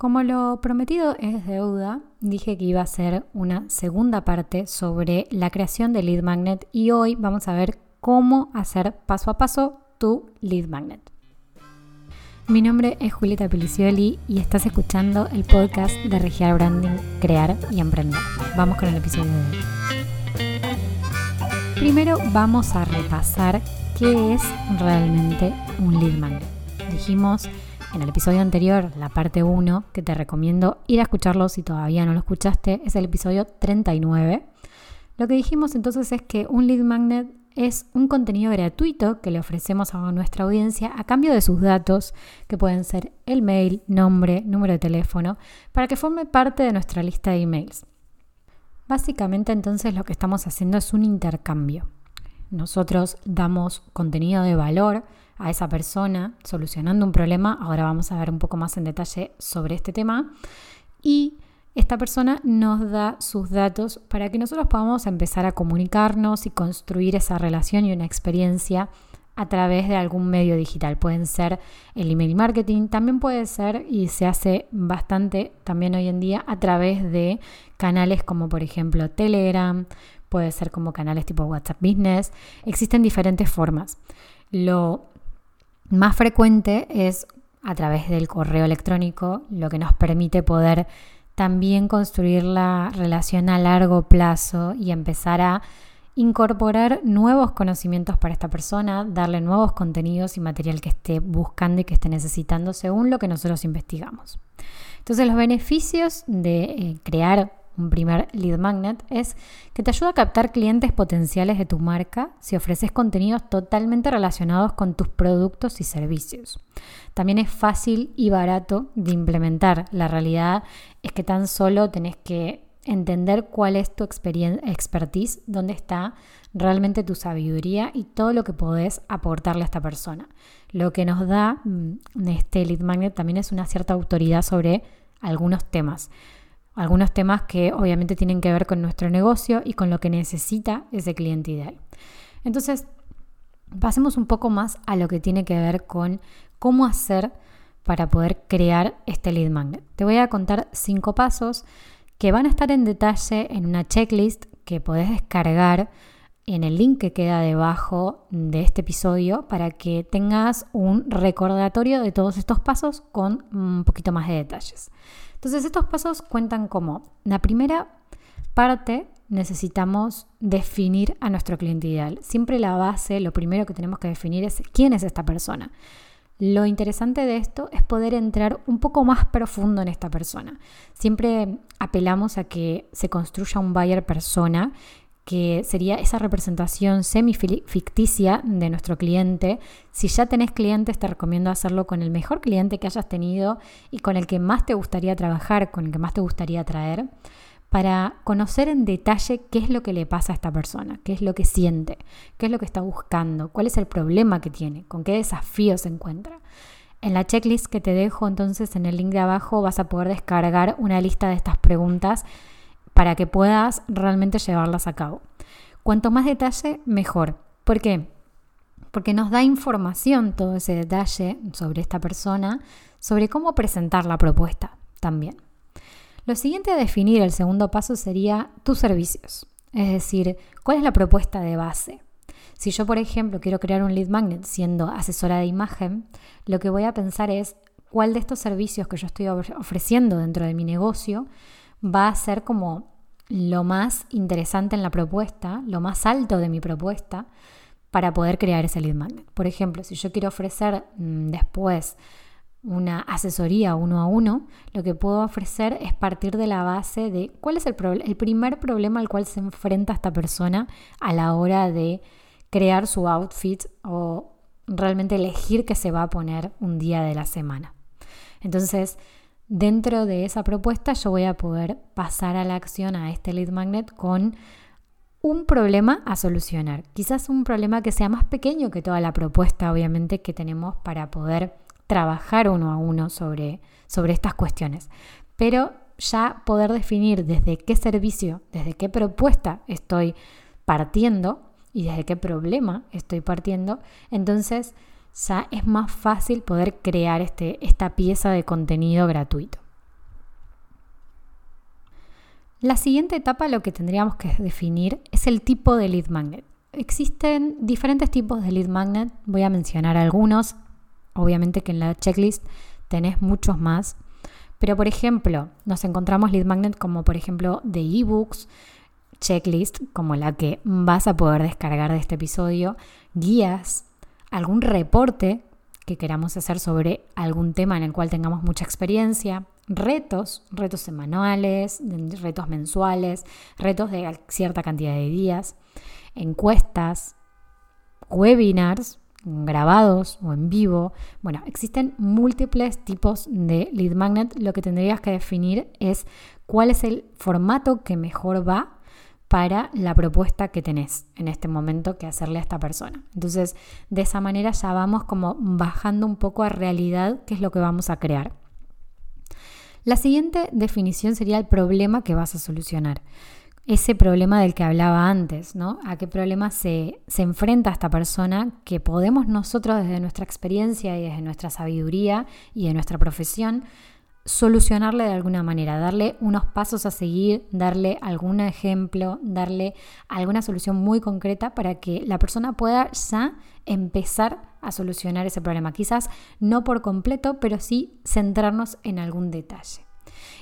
Como lo prometido es deuda, dije que iba a ser una segunda parte sobre la creación de lead magnet y hoy vamos a ver cómo hacer paso a paso tu lead magnet. Mi nombre es Julieta Pelicioli y estás escuchando el podcast de Regiar Branding, Crear y Emprender. Vamos con el episodio de hoy. Primero vamos a repasar qué es realmente un lead magnet. Dijimos en el episodio anterior, la parte 1, que te recomiendo ir a escucharlo si todavía no lo escuchaste, es el episodio 39. Lo que dijimos entonces es que un lead magnet es un contenido gratuito que le ofrecemos a nuestra audiencia a cambio de sus datos, que pueden ser el mail, nombre, número de teléfono, para que forme parte de nuestra lista de emails. Básicamente entonces lo que estamos haciendo es un intercambio. Nosotros damos contenido de valor a esa persona solucionando un problema. Ahora vamos a ver un poco más en detalle sobre este tema. Y esta persona nos da sus datos para que nosotros podamos empezar a comunicarnos y construir esa relación y una experiencia a través de algún medio digital. Pueden ser el email marketing, también puede ser y se hace bastante también hoy en día a través de canales como por ejemplo Telegram, puede ser como canales tipo WhatsApp Business. Existen diferentes formas. Lo más frecuente es a través del correo electrónico, lo que nos permite poder también construir la relación a largo plazo y empezar a incorporar nuevos conocimientos para esta persona, darle nuevos contenidos y material que esté buscando y que esté necesitando según lo que nosotros investigamos. Entonces los beneficios de eh, crear un primer lead magnet, es que te ayuda a captar clientes potenciales de tu marca si ofreces contenidos totalmente relacionados con tus productos y servicios. También es fácil y barato de implementar. La realidad es que tan solo tenés que entender cuál es tu expertise, dónde está realmente tu sabiduría y todo lo que podés aportarle a esta persona. Lo que nos da mm, este lead magnet también es una cierta autoridad sobre algunos temas algunos temas que obviamente tienen que ver con nuestro negocio y con lo que necesita ese cliente ideal. Entonces, pasemos un poco más a lo que tiene que ver con cómo hacer para poder crear este lead magnet. Te voy a contar cinco pasos que van a estar en detalle en una checklist que podés descargar en el link que queda debajo de este episodio para que tengas un recordatorio de todos estos pasos con un poquito más de detalles. Entonces estos pasos cuentan como la primera parte necesitamos definir a nuestro cliente ideal. Siempre la base, lo primero que tenemos que definir es quién es esta persona. Lo interesante de esto es poder entrar un poco más profundo en esta persona. Siempre apelamos a que se construya un buyer persona que sería esa representación semi-ficticia de nuestro cliente. Si ya tenés clientes, te recomiendo hacerlo con el mejor cliente que hayas tenido y con el que más te gustaría trabajar, con el que más te gustaría traer, para conocer en detalle qué es lo que le pasa a esta persona, qué es lo que siente, qué es lo que está buscando, cuál es el problema que tiene, con qué desafíos se encuentra. En la checklist que te dejo entonces en el link de abajo vas a poder descargar una lista de estas preguntas para que puedas realmente llevarlas a cabo. Cuanto más detalle, mejor. ¿Por qué? Porque nos da información todo ese detalle sobre esta persona, sobre cómo presentar la propuesta también. Lo siguiente a definir, el segundo paso, sería tus servicios. Es decir, ¿cuál es la propuesta de base? Si yo, por ejemplo, quiero crear un lead magnet siendo asesora de imagen, lo que voy a pensar es cuál de estos servicios que yo estoy ofreciendo dentro de mi negocio va a ser como lo más interesante en la propuesta, lo más alto de mi propuesta para poder crear ese lead magnet. Por ejemplo, si yo quiero ofrecer mm, después una asesoría uno a uno, lo que puedo ofrecer es partir de la base de cuál es el, el primer problema al cual se enfrenta esta persona a la hora de crear su outfit o realmente elegir qué se va a poner un día de la semana. Entonces, dentro de esa propuesta yo voy a poder pasar a la acción a este lead magnet con un problema a solucionar. Quizás un problema que sea más pequeño que toda la propuesta, obviamente, que tenemos para poder trabajar uno a uno sobre, sobre estas cuestiones. Pero ya poder definir desde qué servicio, desde qué propuesta estoy partiendo y desde qué problema estoy partiendo, entonces ya es más fácil poder crear este, esta pieza de contenido gratuito. La siguiente etapa lo que tendríamos que definir es el tipo de lead magnet. Existen diferentes tipos de lead magnet, voy a mencionar algunos, obviamente que en la checklist tenés muchos más, pero por ejemplo, nos encontramos lead magnet como por ejemplo de ebooks, checklist como la que vas a poder descargar de este episodio, guías, algún reporte que queramos hacer sobre algún tema en el cual tengamos mucha experiencia, retos, retos semanales, retos mensuales, retos de cierta cantidad de días, encuestas, webinars grabados o en vivo. Bueno, existen múltiples tipos de lead magnet. Lo que tendrías que definir es cuál es el formato que mejor va para la propuesta que tenés en este momento que hacerle a esta persona. Entonces, de esa manera ya vamos como bajando un poco a realidad qué es lo que vamos a crear. La siguiente definición sería el problema que vas a solucionar. Ese problema del que hablaba antes, ¿no? ¿A qué problema se, se enfrenta esta persona que podemos nosotros desde nuestra experiencia y desde nuestra sabiduría y de nuestra profesión solucionarle de alguna manera, darle unos pasos a seguir, darle algún ejemplo, darle alguna solución muy concreta para que la persona pueda ya empezar a solucionar ese problema. Quizás no por completo, pero sí centrarnos en algún detalle.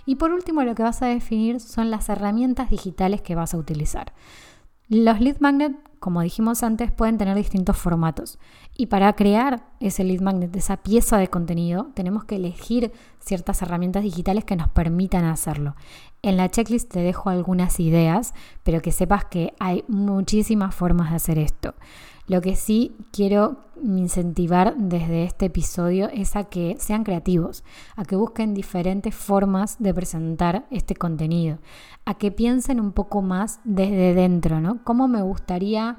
Y por último, lo que vas a definir son las herramientas digitales que vas a utilizar. Los lead magnet, como dijimos antes, pueden tener distintos formatos. Y para crear ese lead magnet, esa pieza de contenido, tenemos que elegir ciertas herramientas digitales que nos permitan hacerlo. En la checklist te dejo algunas ideas, pero que sepas que hay muchísimas formas de hacer esto. Lo que sí quiero incentivar desde este episodio es a que sean creativos, a que busquen diferentes formas de presentar este contenido, a que piensen un poco más desde dentro, ¿no? ¿Cómo me gustaría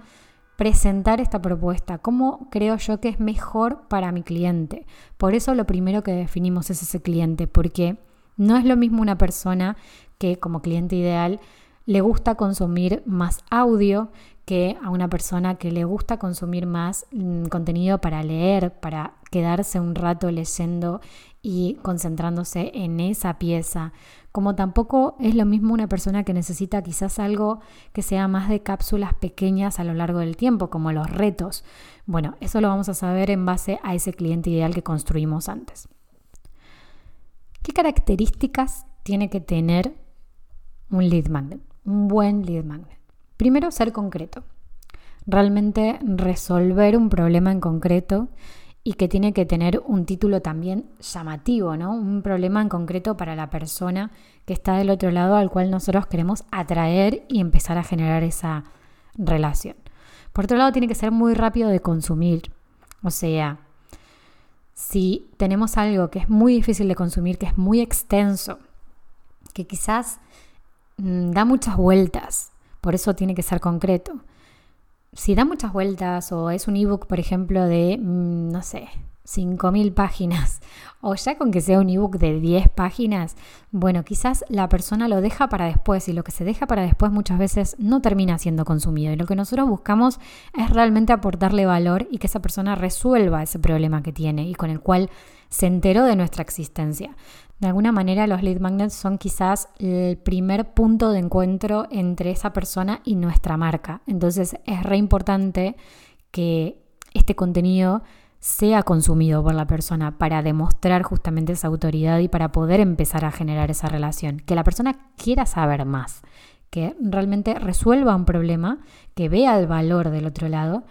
presentar esta propuesta? ¿Cómo creo yo que es mejor para mi cliente? Por eso lo primero que definimos es ese cliente, porque no es lo mismo una persona que como cliente ideal le gusta consumir más audio, que a una persona que le gusta consumir más mm, contenido para leer, para quedarse un rato leyendo y concentrándose en esa pieza. Como tampoco es lo mismo una persona que necesita quizás algo que sea más de cápsulas pequeñas a lo largo del tiempo, como los retos. Bueno, eso lo vamos a saber en base a ese cliente ideal que construimos antes. ¿Qué características tiene que tener un lead magnet? Un buen lead magnet. Primero, ser concreto. Realmente resolver un problema en concreto y que tiene que tener un título también llamativo, ¿no? Un problema en concreto para la persona que está del otro lado al cual nosotros queremos atraer y empezar a generar esa relación. Por otro lado, tiene que ser muy rápido de consumir. O sea, si tenemos algo que es muy difícil de consumir, que es muy extenso, que quizás mm, da muchas vueltas, por eso tiene que ser concreto. Si da muchas vueltas o es un ebook, por ejemplo, de, mm, no sé, 5.000 páginas o ya con que sea un ebook de 10 páginas, bueno, quizás la persona lo deja para después y lo que se deja para después muchas veces no termina siendo consumido. Y lo que nosotros buscamos es realmente aportarle valor y que esa persona resuelva ese problema que tiene y con el cual se enteró de nuestra existencia. De alguna manera los lead magnets son quizás el primer punto de encuentro entre esa persona y nuestra marca. Entonces es re importante que este contenido sea consumido por la persona para demostrar justamente esa autoridad y para poder empezar a generar esa relación. Que la persona quiera saber más, que realmente resuelva un problema, que vea el valor del otro lado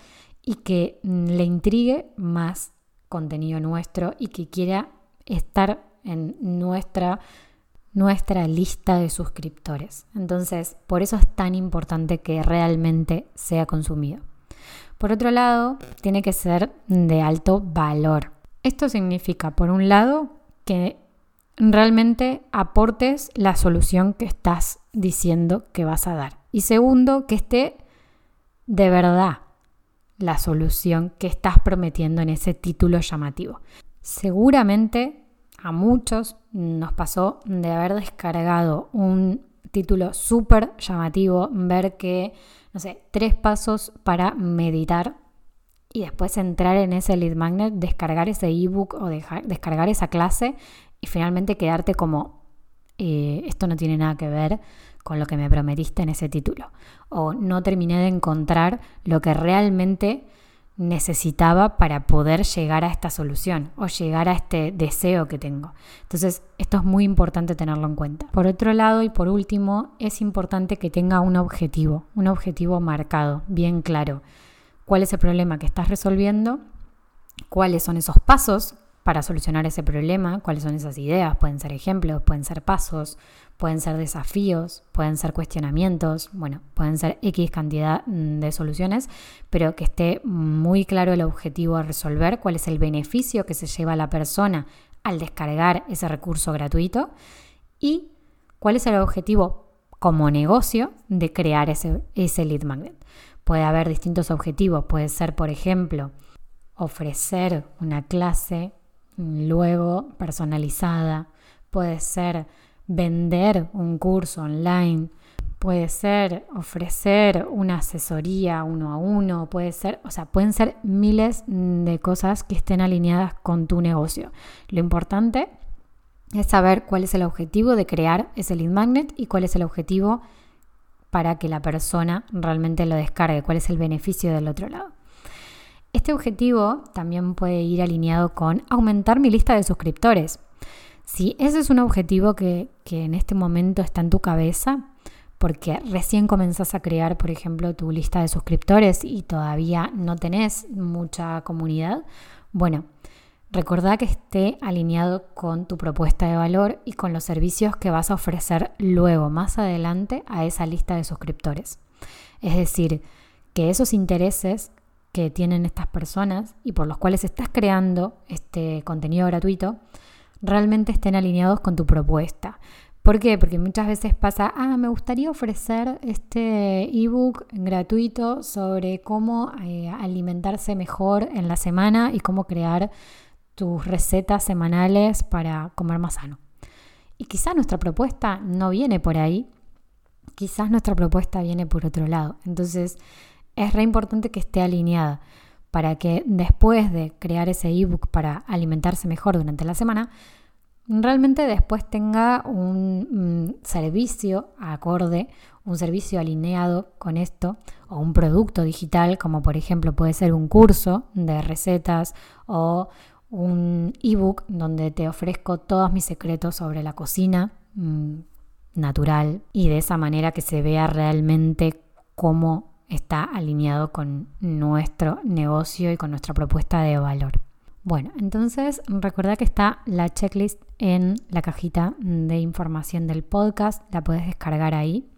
y que le intrigue más contenido nuestro y que quiera estar en nuestra, nuestra lista de suscriptores. Entonces, por eso es tan importante que realmente sea consumido. Por otro lado, tiene que ser de alto valor. Esto significa, por un lado, que realmente aportes la solución que estás diciendo que vas a dar. Y segundo, que esté de verdad la solución que estás prometiendo en ese título llamativo. Seguramente a muchos nos pasó de haber descargado un título súper llamativo, ver que, no sé, tres pasos para meditar y después entrar en ese lead magnet, descargar ese ebook o descargar esa clase y finalmente quedarte como, eh, esto no tiene nada que ver con lo que me prometiste en ese título. O no terminé de encontrar lo que realmente necesitaba para poder llegar a esta solución o llegar a este deseo que tengo. Entonces, esto es muy importante tenerlo en cuenta. Por otro lado y por último, es importante que tenga un objetivo, un objetivo marcado, bien claro. ¿Cuál es el problema que estás resolviendo? ¿Cuáles son esos pasos para solucionar ese problema? ¿Cuáles son esas ideas? Pueden ser ejemplos, pueden ser pasos, pueden ser desafíos, pueden ser cuestionamientos, bueno, pueden ser X cantidad mm, de soluciones, pero que esté muy claro el objetivo a resolver, cuál es el beneficio que se lleva la persona al descargar ese recurso gratuito y cuál es el objetivo como negocio de crear ese, ese lead magnet. Puede haber distintos objetivos, puede ser, por ejemplo, ofrecer una clase mm, luego personalizada, puede ser vender un curso online, puede ser ofrecer una asesoría uno a uno, puede ser, o sea, pueden ser miles de cosas que estén alineadas con tu negocio. Lo importante es saber cuál es el objetivo de crear ese lead magnet y cuál es el objetivo para que la persona realmente lo descargue, cuál es el beneficio del otro lado. Este objetivo también puede ir alineado con aumentar mi lista de suscriptores. Si ese es un objetivo que, en este momento está en tu cabeza, porque recién comenzás a crear, por ejemplo, tu lista de suscriptores y todavía no tenés mucha comunidad, bueno, recordá que esté alineado con tu propuesta de valor y con los servicios que vas a ofrecer luego, más adelante, a esa lista de suscriptores. Es decir, que esos intereses que tienen estas personas y por los cuales estás creando este contenido gratuito, realmente estén alineados con tu propuesta. ¿Por qué? Porque muchas veces pasa, ah, me gustaría ofrecer este ebook gratuito sobre cómo eh, alimentarse mejor en la semana y cómo crear tus recetas semanales para comer más sano. Y quizás nuestra propuesta no viene por ahí, quizás nuestra propuesta viene por otro lado. Entonces es re importante que esté alineada para que después de crear ese ebook para alimentarse mejor durante la semana, realmente después tenga un, servicio acorde, un servicio alineado con esto, o un producto digital, como por ejemplo puede ser un curso de recetas o un ebook donde te ofrezco todos mis secretos sobre la cocina mm, natural y de esa manera que se vea realmente cómo está alineado con nuestro negocio y con nuestra propuesta de valor. Bueno, entonces recuerda que está la checklist en la cajita de información del podcast, la puedes descargar ahí.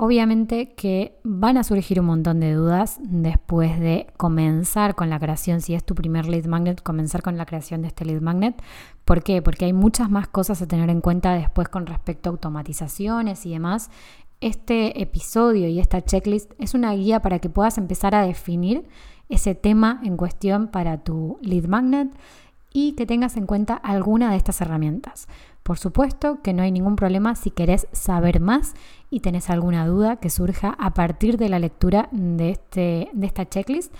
Obviamente que van a surgir un montón de dudas después de comenzar con la creación, si es tu primer lead magnet, comenzar con la creación de este lead magnet. ¿Por qué? Porque hay muchas más cosas a tener en cuenta después con respecto a automatizaciones y demás este episodio y esta checklist es una guía para que puedas empezar a definir ese tema en cuestión para tu lead magnet y que tengas en cuenta alguna de estas herramientas. Por supuesto que no hay ningún problema si querés saber más y tenés alguna duda que surja a partir de la lectura de, este, de esta checklist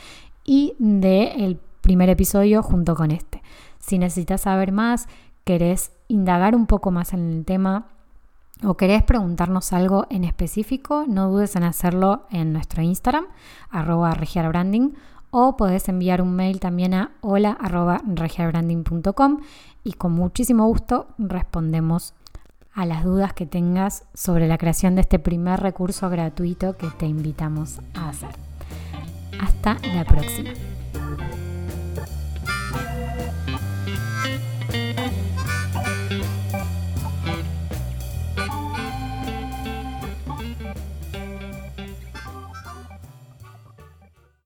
y del primer episodio junto con este. Si necesitas saber más, querés indagar un poco más en el tema, o querés preguntarnos algo en específico, no dudes en hacerlo en nuestro Instagram, arroba regiarbranding, o podés enviar un mail también a hola arroba y con muchísimo gusto respondemos a las dudas que tengas sobre la creación de este primer recurso gratuito que te invitamos a hacer. Hasta la próxima.